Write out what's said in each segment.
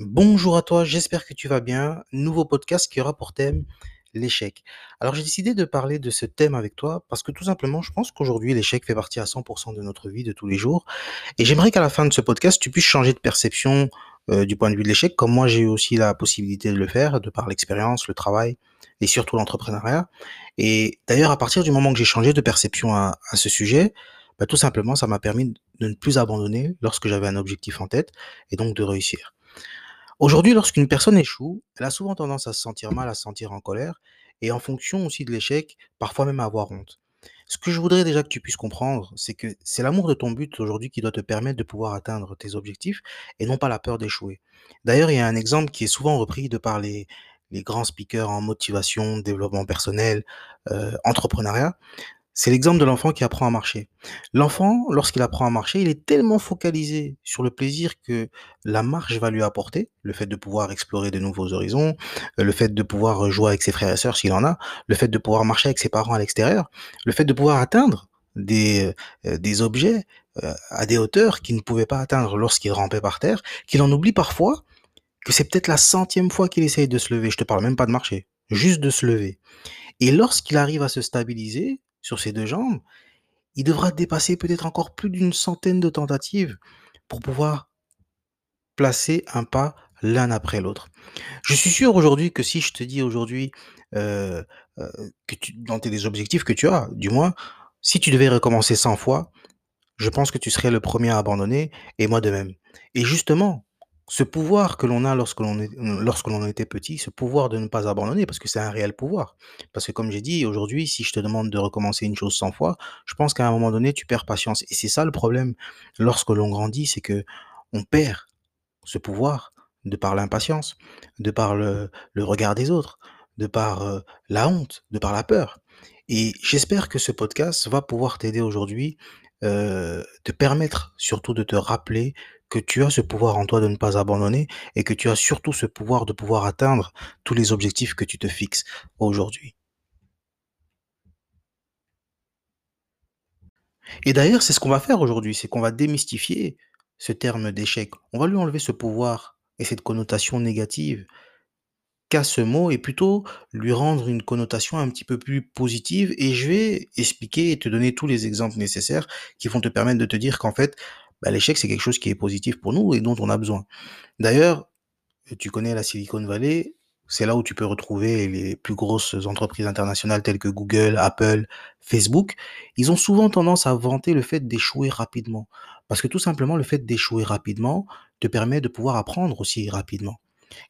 Bonjour à toi, j'espère que tu vas bien. Nouveau podcast qui aura pour thème l'échec. Alors j'ai décidé de parler de ce thème avec toi parce que tout simplement je pense qu'aujourd'hui l'échec fait partie à 100% de notre vie de tous les jours et j'aimerais qu'à la fin de ce podcast tu puisses changer de perception euh, du point de vue de l'échec comme moi j'ai eu aussi la possibilité de le faire de par l'expérience, le travail et surtout l'entrepreneuriat. Et d'ailleurs à partir du moment que j'ai changé de perception à, ce sujet, bah, tout simplement ça m'a permis de ne plus abandonner lorsque j'avais un objectif en tête et donc de réussir. Aujourd'hui, lorsqu'une personne échoue, elle a souvent tendance à se sentir mal, à se sentir en colère, et en fonction aussi de l'échec, parfois même à avoir honte. Ce que je voudrais déjà que tu puisses comprendre, c'est que c'est l'amour de ton but aujourd'hui qui doit te permettre de pouvoir atteindre tes objectifs et non pas la peur d'échouer. D'ailleurs, il y a un exemple qui est souvent repris de par les, grands speakers en motivation, développement personnel, euh, entrepreneuriat. C'est l'exemple de l'enfant qui apprend à marcher. L'enfant, lorsqu'il apprend à marcher, il est tellement focalisé sur le plaisir que la marche va lui apporter, le fait de pouvoir explorer de nouveaux horizons, euh, le fait de pouvoir jouer avec ses frères et sœurs s'il en a, le fait de pouvoir marcher avec ses parents à l'extérieur, le fait de pouvoir atteindre des, euh, des objets euh, à des hauteurs qu'il ne pouvait pas atteindre lorsqu'il rampait par terre, qu'il en oublie parfois que c'est peut-être la centième fois qu'il essaye de se lever. Je te parle même pas de marcher, juste de se lever. Et lorsqu'il arrive à se stabiliser, sur ses deux jambes, il devra dépasser peut-être encore plus d'une centaine de tentatives pour pouvoir placer un pas l'un après l'autre. Je suis sûr aujourd'hui que si je te dis aujourd'hui euh, euh, que tu, dans tes objectifs que tu as, du moins, si tu devais recommencer 100 fois, je pense que tu serais le premier à abandonner et moi de même. Et justement, ce pouvoir que l'on a lorsque l'on est lorsque l'on était petit, ce pouvoir de ne pas abandonner, parce que c'est un réel pouvoir. Parce que comme j'ai dit, aujourd'hui, si je te demande de recommencer une chose 100 fois, je pense qu'à un moment donné, tu perds patience. Et c'est ça le problème lorsque l'on grandit, c'est que on perd ce pouvoir de par l'impatience, de par le, le regard des autres, de par euh, la honte, de par la peur. Et j'espère que ce podcast va pouvoir t'aider aujourd'hui, euh, te permettre surtout de te rappeler que tu as ce pouvoir en toi de ne pas abandonner et que tu as surtout ce pouvoir de pouvoir atteindre tous les objectifs que tu te fixes aujourd'hui. Et d'ailleurs, c'est ce qu'on va faire aujourd'hui, c'est qu'on va démystifier ce terme d'échec. On va lui enlever ce pouvoir et cette connotation négative qu'a ce mot et plutôt lui rendre une connotation un petit peu plus positive et je vais expliquer et te donner tous les exemples nécessaires qui vont te permettre de te dire qu'en fait, bah, l'échec, c'est quelque chose qui est positif pour nous et dont on a besoin. D'ailleurs, tu connais la Silicon Valley, c'est là où tu peux retrouver les plus grosses entreprises internationales telles que Google, Apple, Facebook. Ils ont souvent tendance à vanter le fait d'échouer rapidement. Parce que tout simplement, le fait d'échouer rapidement te permet de pouvoir apprendre aussi rapidement.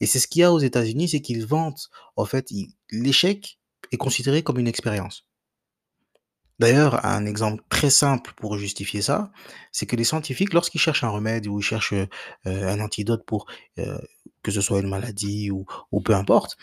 Et c'est ce qu'il y a aux États-Unis, c'est qu'ils vantent, en fait, l'échec est considéré comme une expérience. D'ailleurs, un exemple très simple pour justifier ça, c'est que les scientifiques, lorsqu'ils cherchent un remède ou ils cherchent euh, un antidote pour euh, que ce soit une maladie ou, ou peu importe,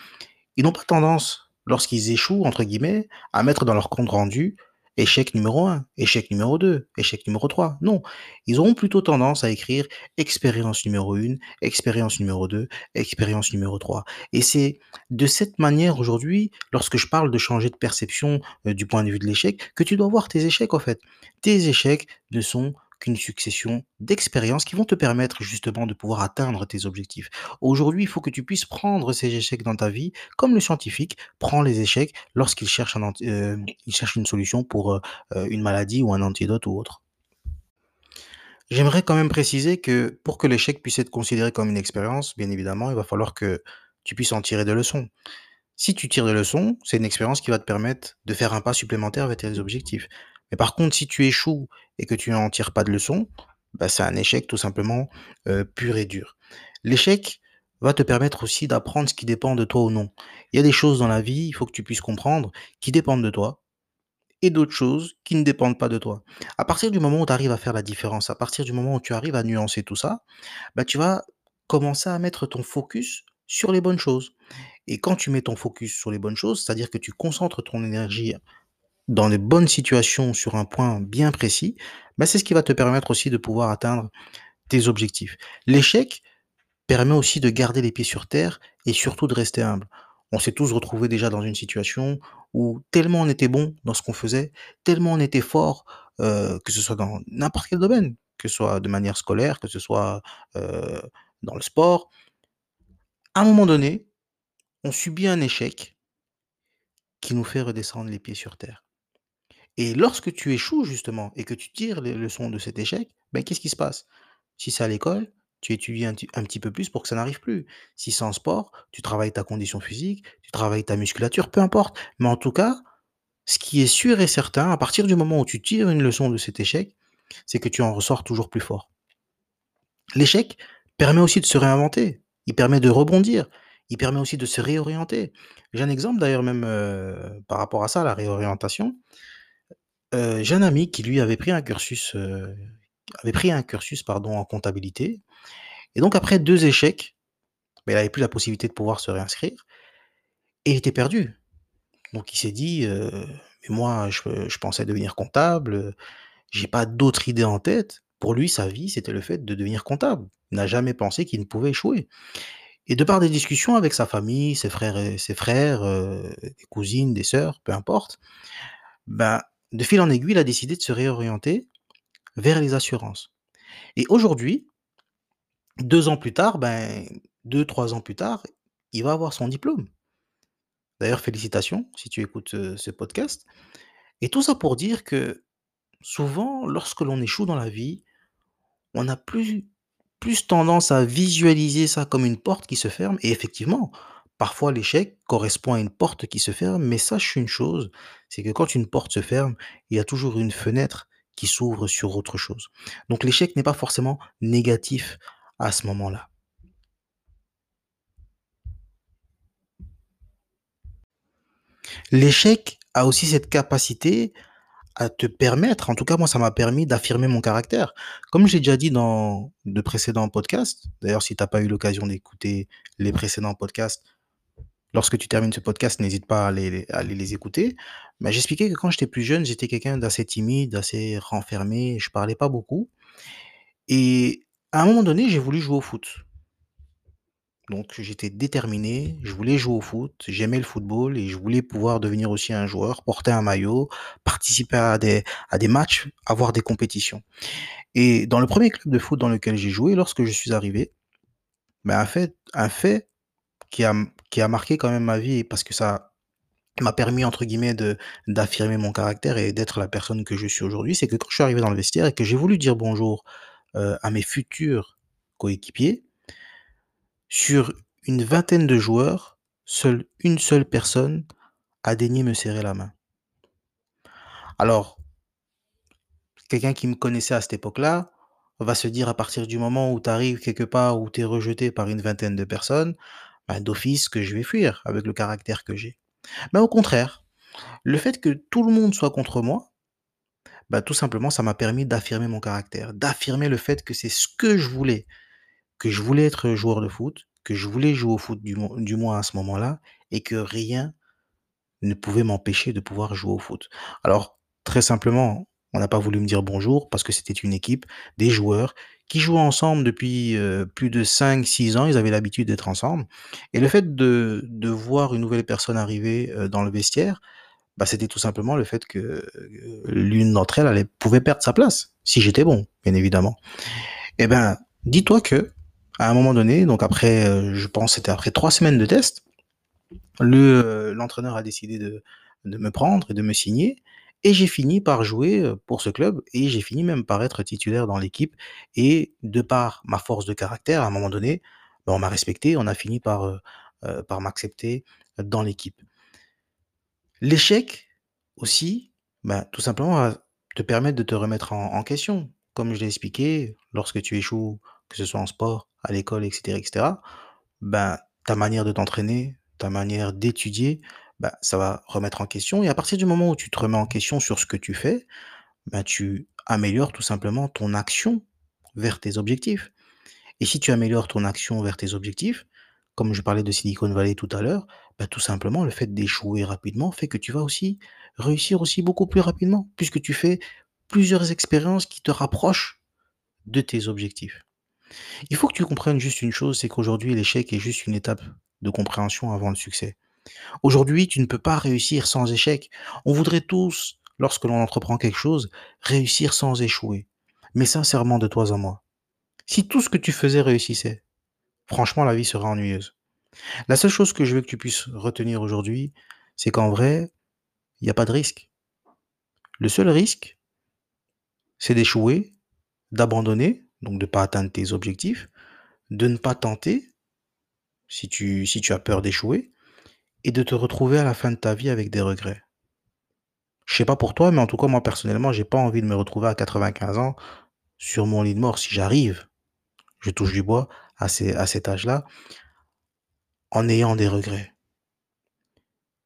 ils n'ont pas tendance, lorsqu'ils échouent, entre guillemets, à mettre dans leur compte rendu Échec numéro 1, échec numéro 2, échec numéro 3. Non, ils auront plutôt tendance à écrire expérience numéro 1, expérience numéro 2, expérience numéro 3. Et c'est de cette manière aujourd'hui, lorsque je parle de changer de perception euh, du point de vue de l'échec, que tu dois voir tes échecs en fait. Tes échecs ne sont qu'une succession d'expériences qui vont te permettre justement de pouvoir atteindre tes objectifs. Aujourd'hui, il faut que tu puisses prendre ces échecs dans ta vie, comme le scientifique prend les échecs lorsqu'il cherche, euh, une solution pour euh, euh, une maladie ou un antidote ou autre. J'aimerais quand même préciser que pour que l'échec puisse être considéré comme une expérience, bien évidemment, il va falloir que tu puisses en tirer des leçons. Si tu tires des leçons, c'est une expérience qui va te permettre de faire un pas supplémentaire vers tes objectifs. Mais par contre, si tu échoues et que tu n'en tires pas de leçon, bah, c'est un échec tout simplement pur et dur. L'échec va te permettre aussi d'apprendre ce qui dépend de toi ou non. Il y a des choses dans la vie, il faut que tu puisses comprendre, qui dépendent de toi, et d'autres choses qui ne dépendent pas de toi. À partir du moment où tu arrives à faire la différence, à partir du moment où tu arrives à nuancer tout ça, bah, tu vas commencer à mettre ton focus sur les bonnes choses. Et quand tu mets ton focus sur les bonnes choses, c'est-à-dire que tu concentres ton énergie dans les bonnes situations sur un point bien précis, bah, c'est ce qui va te permettre aussi de pouvoir atteindre tes objectifs. L'échec permet aussi de garder les pieds sur terre et surtout de rester humble. On s'est tous retrouvés déjà dans une situation où tellement on était bon dans ce qu'on faisait, tellement on était fort, euh, que ce soit dans n'importe quel domaine, que ce soit de manière scolaire, que ce soit, heu, dans le sport. À un moment donné, on subit un échec qui nous fait redescendre les pieds sur terre et lorsque tu échoues justement et que tu tires les leçons de cet échec, ben, qu'est-ce qui se passe? Si c'est à l'école, tu étudies un petit peu plus pour que ça n'arrive plus. Si c'est en sport, tu travailles ta condition physique, tu travailles ta musculature, peu importe. Mais en tout cas, ce qui est sûr et certain, à partir du moment où tu tires une leçon de cet échec, c'est que tu en ressors toujours plus fort. L'échec permet aussi de se réinventer, il permet de rebondir, il permet aussi de se réorienter. J'ai un exemple d'ailleurs même, heu, par rapport à ça, la réorientation. J'ai un ami qui lui avait pris un cursus, avait pris un cursus pardon en comptabilité et donc après 2 échecs, bah, il avait plus la possibilité de pouvoir se réinscrire et il était perdu. Donc il s'est dit, «Mais moi je pensais devenir comptable, j'ai pas d'autre idée en tête». Pour lui, sa vie, c'était le fait de devenir comptable. Il n'a jamais pensé qu'il ne pouvait échouer et de par des discussions avec sa famille, ses frères et ses frères, des cousines, des sœurs, peu importe, ben, de fil en aiguille, il a décidé de se réorienter vers les assurances. Et aujourd'hui 2 ans plus tard, ben, 2-3 ans plus tard, il va avoir son diplôme. D'ailleurs félicitations si tu écoutes, heu, ce podcast. Et tout ça pour dire que souvent lorsque l'on échoue dans la vie, on a plus tendance à visualiser ça comme une porte qui se ferme. Et effectivement, parfois l'échec correspond à une porte qui se ferme, mais sache une chose, c'est que quand une porte se ferme, il y a toujours une fenêtre qui s'ouvre sur autre chose. Donc l'échec n'est pas forcément négatif à ce moment-là. L'échec a aussi cette capacité à te permettre, en tout cas moi ça m'a permis d'affirmer mon caractère. Comme j'ai déjà dit dans de précédents podcasts, d'ailleurs si tu as pas eu l'occasion d'écouter les précédents podcasts, lorsque tu termines ce podcast, n'hésite pas à aller les à les écouter. Mais j'expliquais que quand j'étais plus jeune, j'étais quelqu'un d'assez timide, d'assez renfermé, je parlais pas beaucoup et à un moment donné, j'ai voulu jouer au foot. Donc j'étais déterminé, je voulais jouer au foot, j'aimais le football et je voulais pouvoir devenir aussi un joueur, porter un maillot, participer à des à des matchs, avoir des compétitions et dans le premier club de foot dans lequel j'ai joué, lorsque je suis arrivé, ben, un fait un fait qui a qui a marqué quand même ma vie parce que ça m'a permis entre guillemets d'affirmer mon caractère et d'être la personne que je suis aujourd'hui, c'est que quand je suis arrivé dans le vestiaire et que j'ai voulu dire bonjour, heu, à mes futurs coéquipiers sur une vingtaine de joueurs, seule une seule personne a daigné me serrer la main. Alors quelqu'un qui me connaissait à cette époque-là, va se dire à partir du moment où tu arrives quelque part, où tu es rejeté par une vingtaine de personnes, bah, d'office que je vais fuir avec le caractère que j'ai. Mais au contraire, le fait que tout le monde soit contre moi, bah, tout simplement ça m'a permis d'affirmer mon caractère, d'affirmer le fait que c'est ce que je voulais, que je voulais être joueur de foot, que je voulais jouer au foot du moins à ce moment-là et que rien ne pouvait m'empêcher de pouvoir jouer au foot. Alors très simplement, on n'a pas voulu me dire bonjour parce que c'était une équipe, des joueurs qui jouaient ensemble depuis, heu, plus de 5-6 ans, ils avaient l'habitude d'être ensemble. Et le fait de de voir une nouvelle personne arriver, heu, dans le vestiaire, bah, c'était tout simplement le fait que, heu, l'une d'entre elles, elle pouvait perdre sa place, si j'étais bon, bien évidemment. Et ben, dis-toi qu'à un moment donné, donc après, je pense c'était après 3 semaines de test, le, l'entraîneur a décidé de de me prendre et de me signer et j'ai fini par jouer, pour ce club et j'ai fini même par être titulaire dans l'équipe et de par ma force de caractère, à un moment donné, bah, on m'a respecté, on a fini par, m'accepter dans l'équipe. L'échec aussi, bah, tout simplement va te permettre de te remettre en question. Comme je l'ai expliqué, lorsque tu échoues, que ce soit en sport, à l'école et cetera et cetera, ben, ta manière de t'entraîner, ta manière d'étudier, bah, ça va remettre en question et à partir du moment où tu te remets en question sur ce que tu fais, bah, tu améliores tout simplement ton action vers tes objectifs et si tu améliores ton action vers tes objectifs, comme je parlais de Silicon Valley tout à l'heure, bah, tout simplement le fait d'échouer rapidement fait que tu vas aussi réussir aussi beaucoup plus rapidement puisque tu fais plusieurs expériences qui te rapprochent de tes objectifs. Il faut que tu comprennes juste une chose, c'est qu'aujourd'hui l'échec est juste une étape de compréhension avant le succès. Aujourd'hui, tu ne peux pas réussir sans échec. On voudrait tous, lorsque l'on entreprend quelque chose, réussir sans échouer. mais sincèrement de toi à moi. Si tout ce que tu faisais réussissait, franchement, la vie serait ennuyeuse. La seule chose que je veux que tu puisses retenir aujourd'hui, c'est qu'en vrai, il y a pas de risque. Le seul risque, c'est d'échouer, d'abandonner, donc de pas atteindre tes objectifs, de ne pas tenter, si tu as peur d'échouer et de te retrouver à la fin de ta vie avec des regrets. Je sais pas pour toi, mais en tout cas, moi, personnellement, j'ai pas envie de me retrouver à 95 ans sur mon lit de mort si j'arrive, je touche du bois, à à cet âge-là en ayant des regrets.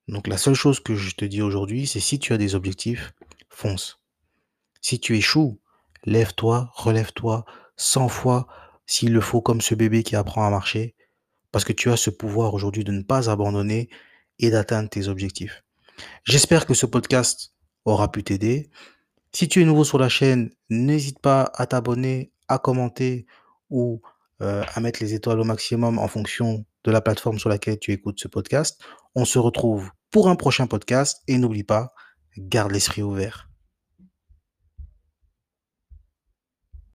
Donc la seule chose que je te dis aujourd'hui, c'est si tu as des objectifs, fonce. Si tu échoues, lève-toi, relève-toi 100 fois s'il le faut, comme ce bébé qui apprend à marcher, parce que tu as ce pouvoir aujourd'hui de ne pas abandonner et d'atteindre tes objectifs. J'espère que ce podcast aura pu t'aider. Si tu es nouveau sur la chaîne, n'hésite pas à t'abonner, à commenter ou euh, à mettre les étoiles au maximum en fonction de la plateforme sur laquelle tu écoutes ce podcast. On se retrouve pour un prochain podcast et n'oublie pas, garde l'esprit ouvert.